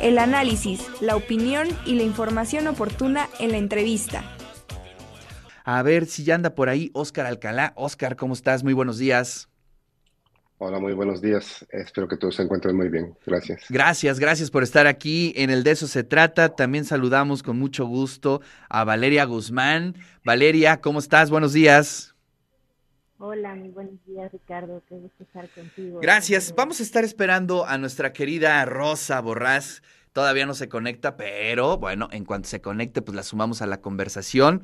el análisis, la opinión y la información oportuna en la entrevista. A ver si ya anda por ahí Óscar Alcalá. Óscar, ¿cómo estás? Muy buenos días. Hola, muy buenos días. Espero que todos se encuentren muy bien. Gracias. Gracias, gracias por estar aquí. En el de eso se trata. También saludamos con mucho gusto a Valeria Guzmán. Valeria, ¿cómo estás? Buenos días. Hola, muy buenos días, Ricardo. Qué gusto estar contigo. Gracias. Vamos a estar esperando a nuestra querida Rosa Borrás. Todavía no se conecta, pero bueno, en cuanto se conecte, pues la sumamos a la conversación.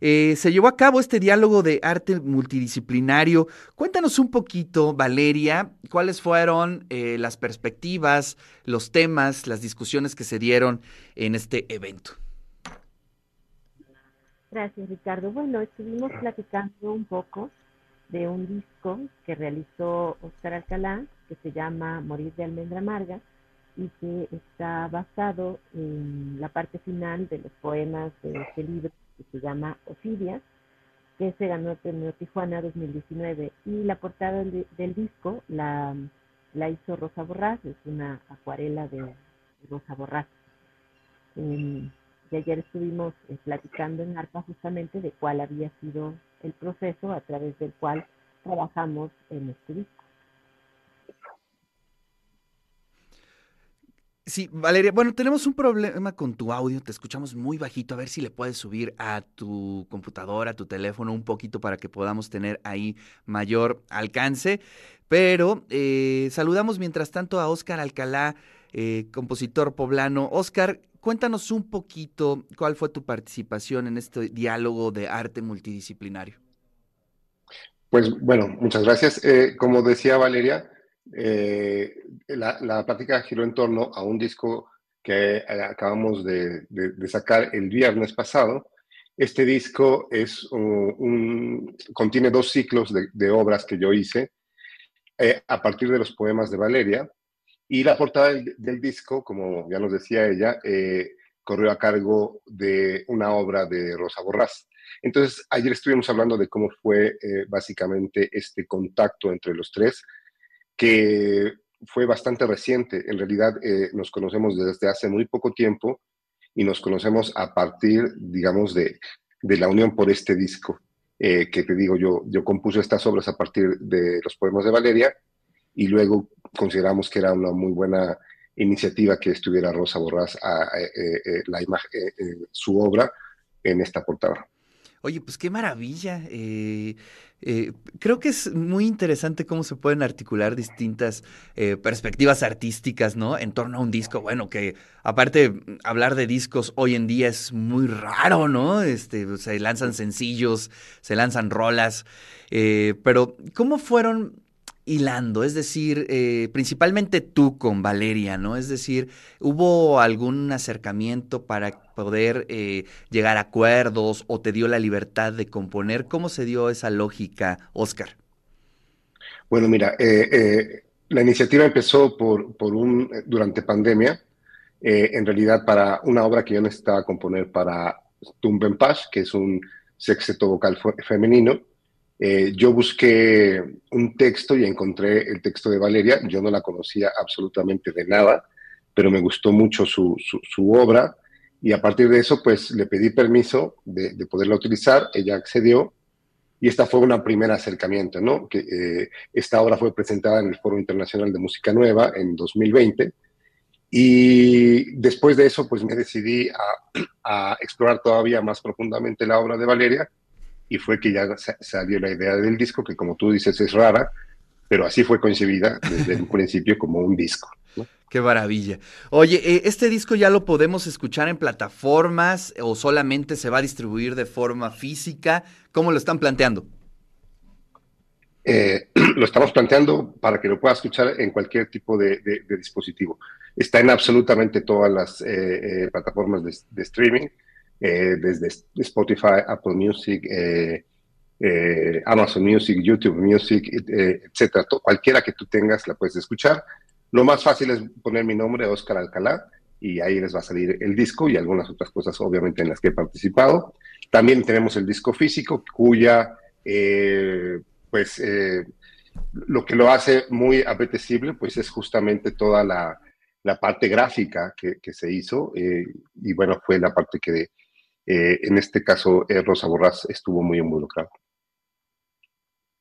Eh, se llevó a cabo este diálogo de arte multidisciplinario. Cuéntanos un poquito, Valeria, cuáles fueron eh, las perspectivas, los temas, las discusiones que se dieron en este evento. Gracias, Ricardo. Bueno, estuvimos platicando un poco de un disco que realizó Oscar Alcalá, que se llama Morir de Almendra Amarga, y que está basado en la parte final de los poemas de este libro que se llama Ofidia, que se ganó el premio Tijuana 2019. Y la portada del, disco la, la, hizo Rosa Borrás, es una acuarela de Rosa Borrás. Y ayer estuvimos eh, platicando en ARPA justamente de cuál había sido el proceso a través del cual trabajamos en este disco. Sí, Valeria, bueno, tenemos un problema con tu audio, te escuchamos muy bajito, a ver si le puedes subir a tu computadora, a tu teléfono un poquito para que podamos tener ahí mayor alcance, pero eh, saludamos mientras tanto a Óscar Alcalá, eh, compositor poblano. Óscar, cuéntanos un poquito cuál fue tu participación en este diálogo de arte multidisciplinario. Pues bueno, muchas gracias. Eh, como decía Valeria, eh, la, la, plática giró en torno a un disco que eh, acabamos de, sacar el viernes pasado. Este disco es contiene dos ciclos de, obras que yo hice a partir de los poemas de Valeria. Y la portada del, disco, como ya nos decía ella, corrió a cargo de una obra de Rosa Borrás. Entonces, ayer estuvimos hablando de cómo fue eh, básicamente este contacto entre los tres, que fue bastante reciente. En realidad, eh, nos conocemos desde hace muy poco tiempo y nos conocemos a partir, digamos, de, la unión por este disco, eh, que te digo, yo, yo compuse estas obras a partir de los poemas de Valeria y luego consideramos que era una muy buena iniciativa que estuviera Rosa Borrás a, la imagen, su obra en esta portada. Oye, pues qué maravilla. Eh, eh, creo que es muy interesante cómo se pueden articular distintas eh, perspectivas artísticas, ¿no? En torno a un disco, bueno, que aparte hablar de discos hoy en día es muy raro, ¿no? Este, se lanzan sencillos, se lanzan rolas, pero ¿cómo fueron hilando, es decir, eh, principalmente tú con Valeria, ¿no? Es decir, ¿hubo algún acercamiento para poder eh, llegar a acuerdos o te dio la libertad de componer? ¿Cómo se dio esa lógica, Oscar? Bueno, mira, eh, la iniciativa empezó por, un, durante pandemia, en realidad para una obra que yo necesitaba componer para Tumbenpash, que es un sexteto vocal femenino, eh, yo busqué un texto y encontré el texto de Valeria. Yo no la conocía absolutamente de nada, pero me gustó mucho su, obra y a partir de eso pues le pedí permiso de, poderla utilizar. Ella accedió y esta fue un primer acercamiento, ¿no? Que, eh, esta obra fue presentada en el Foro Internacional de Música Nueva en 2020 y después de eso pues me decidí a explorar todavía más profundamente la obra de Valeria y fue que ya salió la idea del disco, que como tú dices es rara, pero así fue concebida desde el principio como un disco. Qué maravilla. Oye, eh, ¿este disco ya lo podemos escuchar en plataformas o solamente se va a distribuir de forma física? ¿Cómo lo están planteando? Eh, lo estamos planteando para que lo pueda escuchar en cualquier tipo de, dispositivo. Está en absolutamente todas las eh, plataformas de, streaming. Eh, desde Spotify, Apple Music, eh, eh, Amazon Music, YouTube Music, etcétera. Cualquiera que tú tengas la puedes escuchar. Lo más fácil es poner mi nombre, Oscar Alcalá, y ahí les va a salir el disco y algunas otras cosas, obviamente, en las que he participado. También tenemos el disco físico, cuya, pues, lo que lo hace muy apetecible, pues es justamente toda la, la parte gráfica que, se hizo, eh, y bueno, fue la parte que eh, en este caso Rosa Borrás estuvo muy involucrado.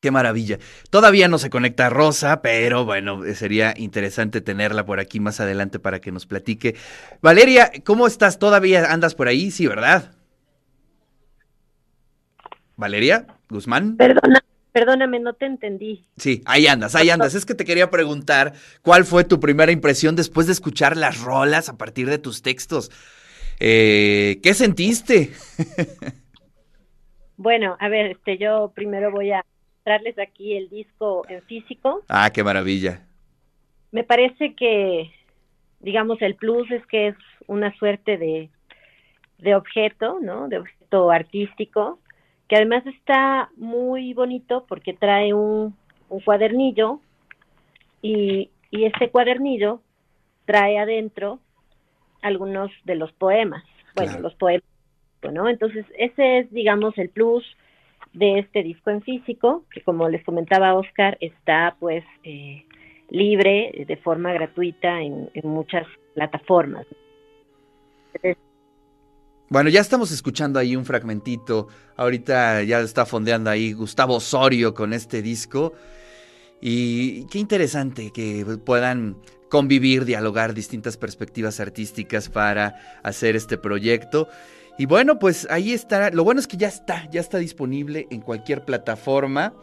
Qué maravilla. Todavía no se conecta Rosa, pero bueno, sería interesante tenerla por aquí más adelante para que nos platique. Valeria, ¿cómo estás? ¿Todavía andas por ahí? Sí, ¿verdad? Valeria Guzmán. Perdona, perdóname, no te entendí. Sí, ahí andas, ahí andas. Es que te quería preguntar cuál fue tu primera impresión después de escuchar las rolas a partir de tus textos. Eh, ¿Qué sentiste? bueno, a ver, este, yo primero voy a mostrarles aquí el disco en físico. Ah, qué maravilla. Me parece que, digamos, el plus es que es una suerte de, de objeto, ¿no? De objeto artístico que además está muy bonito porque trae un, cuadernillo y, y este cuadernillo trae adentro algunos de los poemas, bueno, los poemas, ¿no? Entonces, ese es, digamos, el plus de este disco en físico, que como les comentaba Oscar, está pues eh, libre de forma gratuita en, en muchas plataformas. Bueno, ya estamos escuchando ahí un fragmentito. Ahorita ya está fondeando ahí Gustavo Osorio con este disco. Y qué interesante que puedan convivir, dialogar distintas perspectivas artísticas para hacer este proyecto. Y bueno, pues ahí estará. Lo bueno es que ya está, ya está disponible en cualquier plataforma.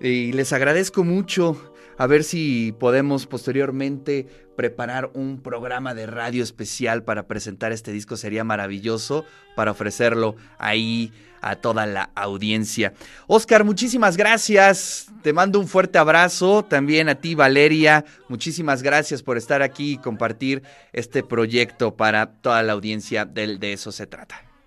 Y les agradezco mucho a ver si podemos posteriormente preparar un programa de radio especial para presentar este disco. Sería maravilloso para ofrecerlo ahí a toda la audiencia. Oscar, muchísimas gracias. Te mando un fuerte abrazo. También a ti, Valeria. Muchísimas gracias por estar aquí y compartir este proyecto para toda la audiencia del De eso se trata.